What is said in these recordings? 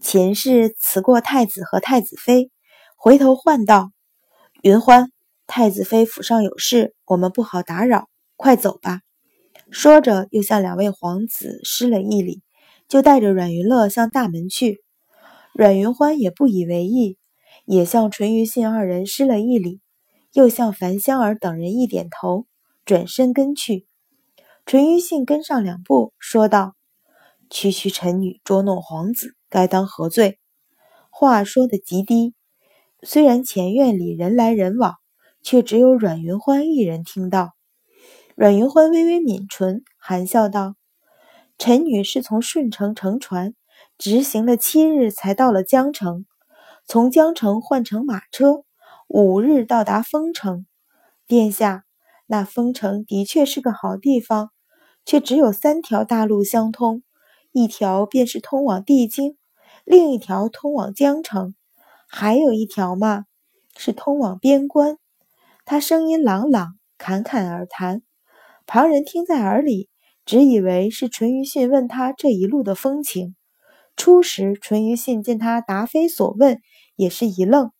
秦氏辞过太子和太子妃，回头唤道：“云欢，太子妃府上有事，我们不好打扰，快走吧。”说着，又向两位皇子施了一礼，就带着阮云乐向大门去。阮云欢也不以为意，也向淳于信二人施了一礼，又向樊香儿等人一点头，转身跟去。淳于信跟上两步，说道：“区区臣女捉弄皇子。”该当何罪？话说得极低，虽然前院里人来人往，却只有阮云欢一人听到。阮云欢微微抿唇，含笑道：“臣女是从顺城乘船，直行了七日，才到了江城。从江城换乘马车，五日到达丰城。殿下，那丰城的确是个好地方，却只有三条大路相通，一条便是通往地京。”另一条通往江城，还有一条嘛，是通往边关。他声音朗朗，侃侃而谈，旁人听在耳里，只以为是淳于信问他这一路的风情。初时，淳于信见他答非所问，也是一愣，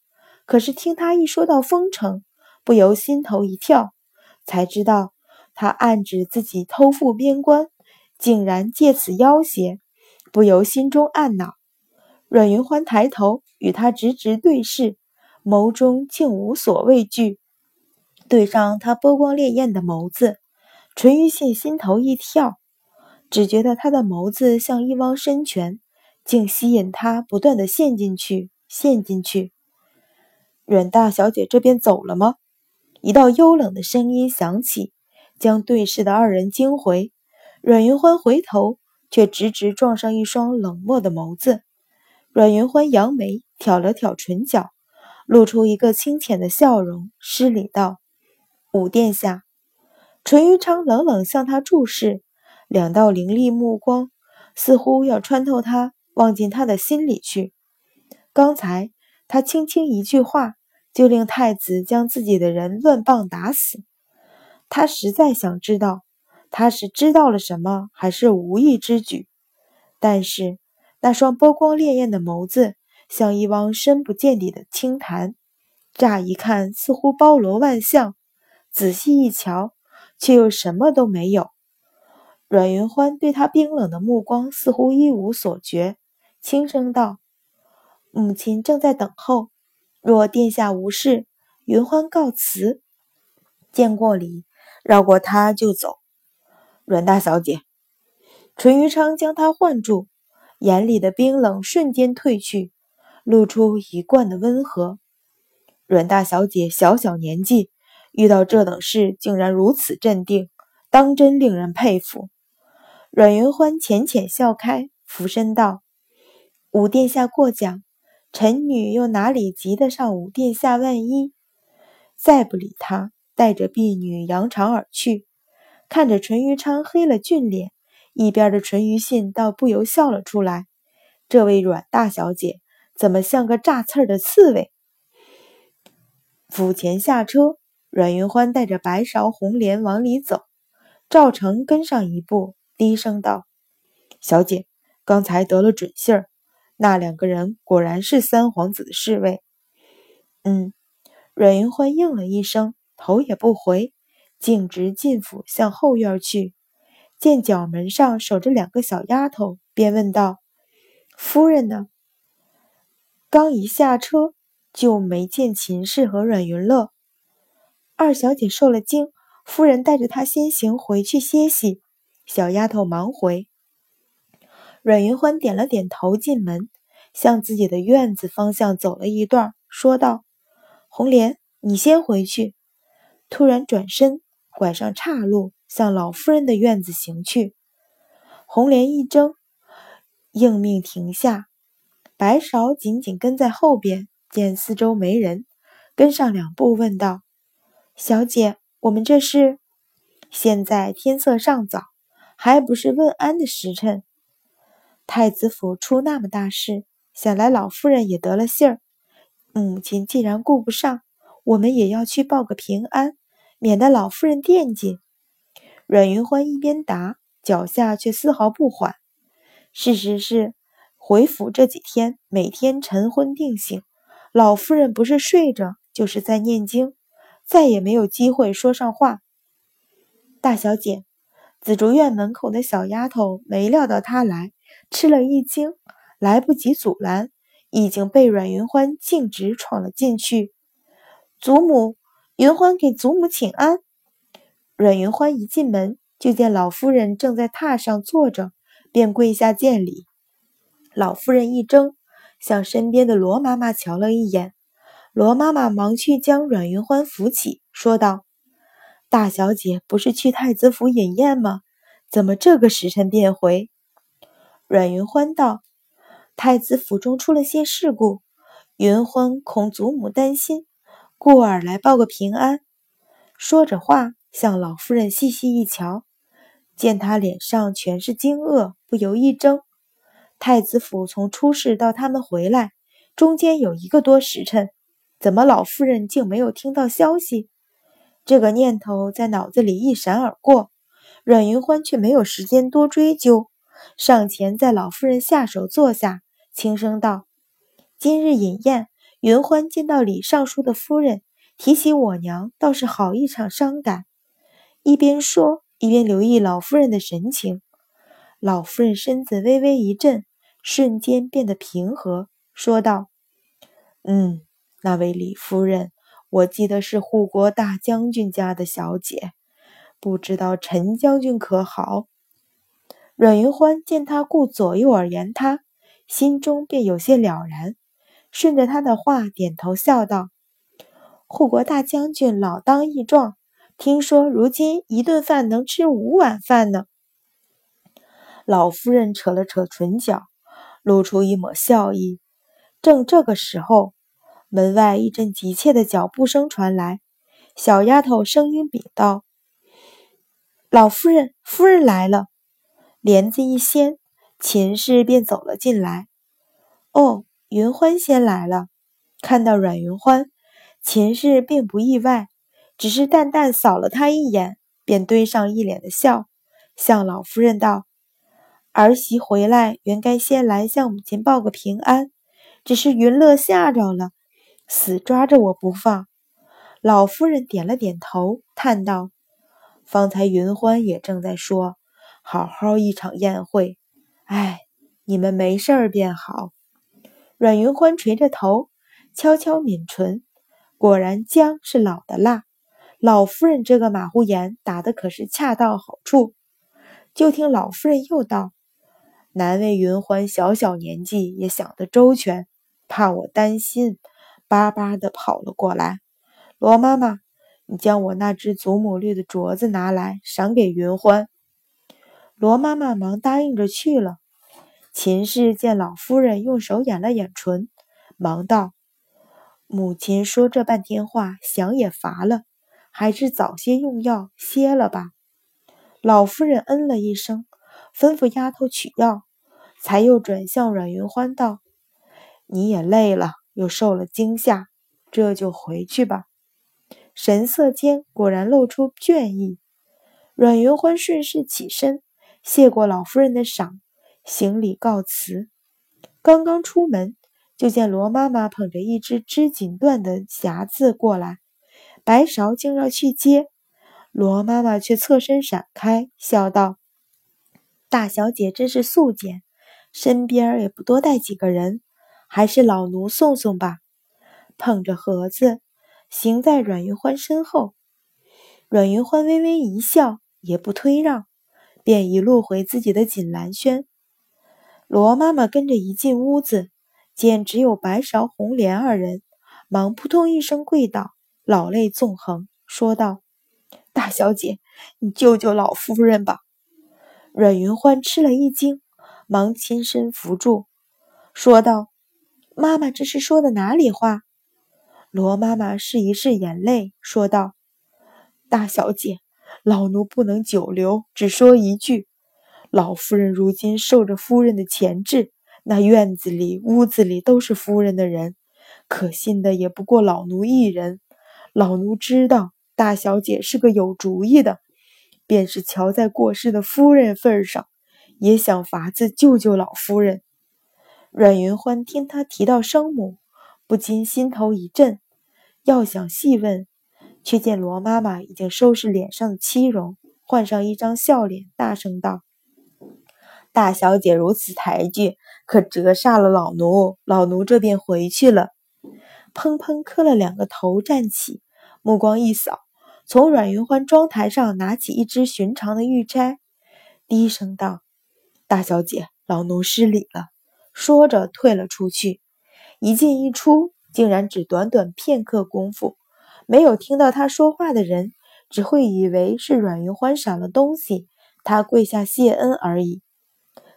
可是听他一说到丰城，不由心头一跳，才知道他暗指自己偷赴边关，竟然借此要挟，不由心中暗恼。阮云欢抬头与他直直对视，眸中竟无所畏惧。对上他波光潋滟的眸子，淳于信心头一跳，只觉得他的眸子像一汪深泉，竟吸引他不断的陷进去，陷进去。阮大小姐这边走了吗？一道幽冷的声音响起，将对视的二人惊回。阮云欢回头，却直直撞上一双冷漠的眸子。阮云欢扬眉，挑了挑唇角，露出一个清浅的笑容，施礼道：“武殿下。”淳于昌冷冷向他注视，两道凌厉目光似乎要穿透他，望进他的心里去。刚才他轻轻一句话，就令太子将自己的人乱棒打死。他实在想知道，他是知道了什么，还是无意之举？但是。那双波光潋滟的眸子，像一汪深不见底的清潭，乍一看似乎包罗万象，仔细一瞧，却又什么都没有。阮云欢对他冰冷的目光似乎一无所觉，轻声道：“母亲正在等候，若殿下无事，云欢告辞。”见过礼，绕过他就走。阮大小姐，淳于昌将他唤住。眼里的冰冷瞬间褪去，露出一贯的温和。阮大小姐小小年纪，遇到这等事竟然如此镇定，当真令人佩服。阮云欢浅浅笑开，俯身道：“武殿下过奖，臣女又哪里及得上武殿下万一？”再不理他，带着婢女扬长而去。看着淳于昌黑了俊脸。一边的淳于信倒不由笑了出来，这位阮大小姐怎么像个炸刺儿的刺猬？府前下车，阮云欢带着白芍、红莲往里走，赵成跟上一步，低声道：“小姐，刚才得了准信儿，那两个人果然是三皇子的侍卫。”嗯，阮云欢应了一声，头也不回，径直进府向后院去。见角门上守着两个小丫头，便问道：“夫人呢？”刚一下车，就没见秦氏和阮云乐。二小姐受了惊，夫人带着她先行回去歇息。小丫头忙回。阮云欢点了点头，进门，向自己的院子方向走了一段，说道：“红莲，你先回去。”突然转身，拐上岔路。向老夫人的院子行去，红莲一怔，应命停下。白芍紧紧跟在后边，见四周没人，跟上两步，问道：“小姐，我们这是？现在天色尚早，还不是问安的时辰。太子府出那么大事，想来老夫人也得了信儿。母亲既然顾不上，我们也要去报个平安，免得老夫人惦记。”阮云欢一边答，脚下却丝毫不缓。事实是，回府这几天，每天晨昏定省，老夫人不是睡着，就是在念经，再也没有机会说上话。大小姐，紫竹院门口的小丫头没料到她来，吃了一惊，来不及阻拦，已经被阮云欢径直闯了进去。祖母，云欢给祖母请安。阮云欢一进门，就见老夫人正在榻上坐着，便跪下见礼。老夫人一怔，向身边的罗妈妈瞧了一眼，罗妈妈忙去将阮云欢扶起，说道：“大小姐不是去太子府饮宴吗？怎么这个时辰便回？”阮云欢道：“太子府中出了些事故，云欢恐祖母担心。”故而来报个平安。说着话，向老夫人细细一瞧，见她脸上全是惊愕，不由一怔。太子府从出事到他们回来，中间有一个多时辰，怎么老夫人竟没有听到消息？这个念头在脑子里一闪而过，阮云欢却没有时间多追究，上前在老夫人下手坐下，轻声道：“今日饮宴。”云欢见到李尚书的夫人，提起我娘，倒是好一场伤感。一边说，一边留意老夫人的神情。老夫人身子微微一震，瞬间变得平和，说道：“嗯，那位李夫人，我记得是护国大将军家的小姐，不知道陈将军可好？”阮云欢见他顾左右而言他，心中便有些了然。顺着他的话，点头笑道：“护国大将军老当益壮，听说如今一顿饭能吃五碗饭呢。”老夫人扯了扯唇角，露出一抹笑意。正这个时候，门外一阵急切的脚步声传来，小丫头声音禀道：“老夫人，夫人来了。”帘子一掀，秦氏便走了进来。哦。云欢先来了，看到阮云欢，秦氏并不意外，只是淡淡扫了他一眼，便堆上一脸的笑，向老夫人道：“儿媳回来，原该先来向母亲报个平安，只是云乐吓着了，死抓着我不放。”老夫人点了点头，叹道：“方才云欢也正在说，好好一场宴会，哎，你们没事儿便好。”阮云欢垂着头，悄悄抿唇。果然，姜是老的辣。老夫人这个马虎眼打的可是恰到好处。就听老夫人又道：“难为云欢小小年纪也想得周全，怕我担心，巴巴的跑了过来。罗妈妈，你将我那只祖母绿的镯子拿来，赏给云欢。”罗妈妈忙答应着去了。秦氏见老夫人用手掩了掩唇，忙道：“母亲说这半天话，想也乏了，还是早些用药歇了吧。”老夫人嗯了一声，吩咐丫头取药，才又转向阮云欢道：“你也累了，又受了惊吓，这就回去吧。”神色间果然露出倦意。阮云欢顺势起身，谢过老夫人的赏。行礼告辞，刚刚出门，就见罗妈妈捧着一只织锦缎的匣子过来，白芍竟要去接，罗妈妈却侧身闪开，笑道：“大小姐真是素简，身边也不多带几个人，还是老奴送送吧。”捧着盒子，行在阮云欢身后，阮云欢微微一笑，也不推让，便一路回自己的锦兰轩。罗妈妈跟着一进屋子，见只有白芍、红莲二人，忙扑通一声跪倒，老泪纵横，说道：“大小姐，你救救老夫人吧！”阮云欢吃了一惊，忙亲身扶住，说道：“妈妈这是说的哪里话？”罗妈妈拭一拭眼泪，说道：“大小姐，老奴不能久留，只说一句。”老夫人如今受着夫人的钳制，那院子里、屋子里都是夫人的人，可信的也不过老奴一人。老奴知道大小姐是个有主意的，便是瞧在过世的夫人份上，也想法子救救老夫人。阮云欢听他提到生母，不禁心头一震，要想细问，却见罗妈妈已经收拾脸上的漆容，换上一张笑脸，大声道：“大小姐如此抬举，可折煞了老奴。老奴这便回去了。”砰砰磕了两个头，站起，目光一扫，从阮云欢妆台上拿起一只寻常的玉钗，低声道：“大小姐，老奴失礼了。”说着退了出去，一进一出，竟然只短短片刻功夫。没有听到他说话的人，只会以为是阮云欢赏了东西，他跪下谢恩而已。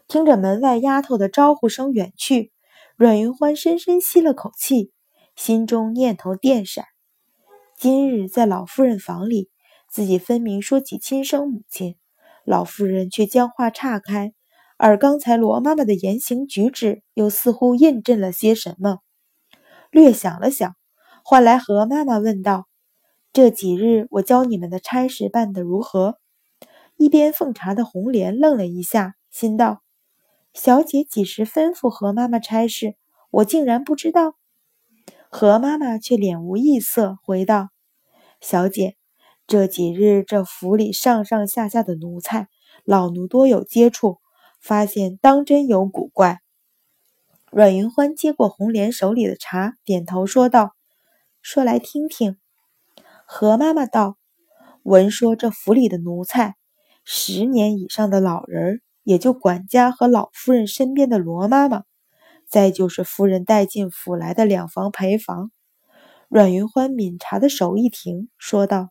听着门外丫头的招呼声远去，阮云欢深深吸了口气，心中念头电闪：今日在老夫人房里，自己分明说起亲生母亲，老夫人却将话岔开。而刚才罗妈妈的言行举止，又似乎印证了些什么。略想了想，唤来何妈妈问道：“这几日我教你们的差事办得如何？”一边奉茶的红莲愣了一下，心道：“小姐几时吩咐何妈妈差事？我竟然不知道。”何妈妈却脸无异色，回道：“小姐，这几日这府里上上下下的奴才，老奴多有接触。”发现当真有古怪。阮云欢接过红莲手里的茶，点头说道：“说来听听。”何妈妈道：“闻说这府里的奴才，十年以上的老人，也就管家和老夫人身边的罗妈妈，再就是夫人带进府来的两房陪房。”阮云欢抿茶的手一停，说道：“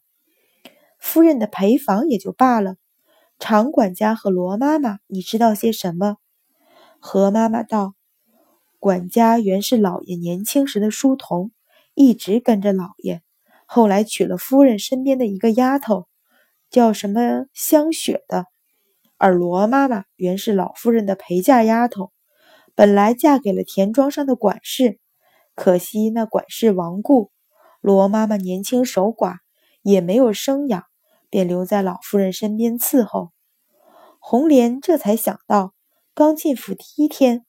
夫人的陪房也就罢了。”常管家和罗妈妈，你知道些什么？何妈妈道：“管家原是老爷年轻时的书童，一直跟着老爷。后来娶了夫人身边的一个丫头，叫什么香雪的。而罗妈妈原是老夫人的陪嫁丫头，本来嫁给了田庄上的管事，可惜那管事亡故，罗妈妈年轻守寡，也没有生养。”便留在老夫人身边伺候。红莲这才想到，刚进府第一天，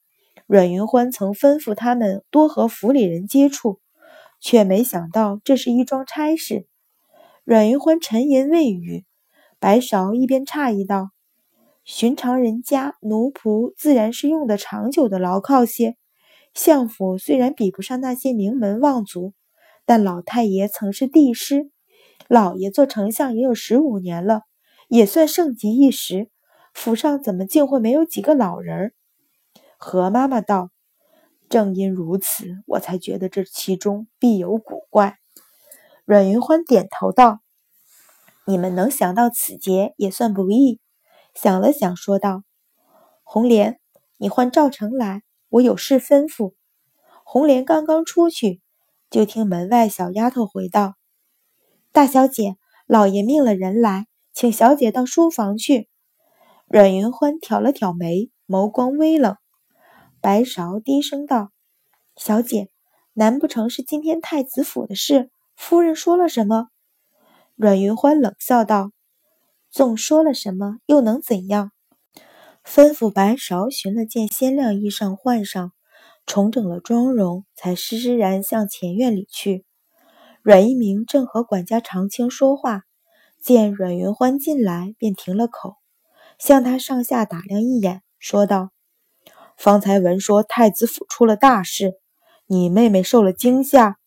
阮云欢曾吩咐他们多和府里人接触，却没想到这是一桩差事。阮云欢沉吟未语，白芍一边诧异道：“寻常人家奴仆自然是用得长久的牢靠些，相府虽然比不上那些名门望族，但老太爷曾是帝师。”老爷做丞相也有十五年了，也算盛极一时。府上怎么竟会没有几个老人？何妈妈道：“正因如此，我才觉得这其中必有古怪。”阮云欢点头道：“你们能想到此节，也算不易。”想了想，说道：“红莲，你唤赵成来，我有事吩咐。”红莲刚刚出去，就听门外小丫头回道。大小姐，老爷命了人来，请小姐到书房去。阮云欢挑了挑眉，眸光微冷。白芍低声道：“小姐，难不成是今天太子府的事？夫人说了什么？”阮云欢冷笑道：“纵说了什么，又能怎样？”吩咐白芍寻了件鲜亮衣裳换上，重整了妆容，才施施然向前院里去。阮一鸣正和管家长青说话，见阮云欢进来，便停了口，向他上下打量一眼，说道：“方才闻说太子府出了大事，你妹妹受了惊吓，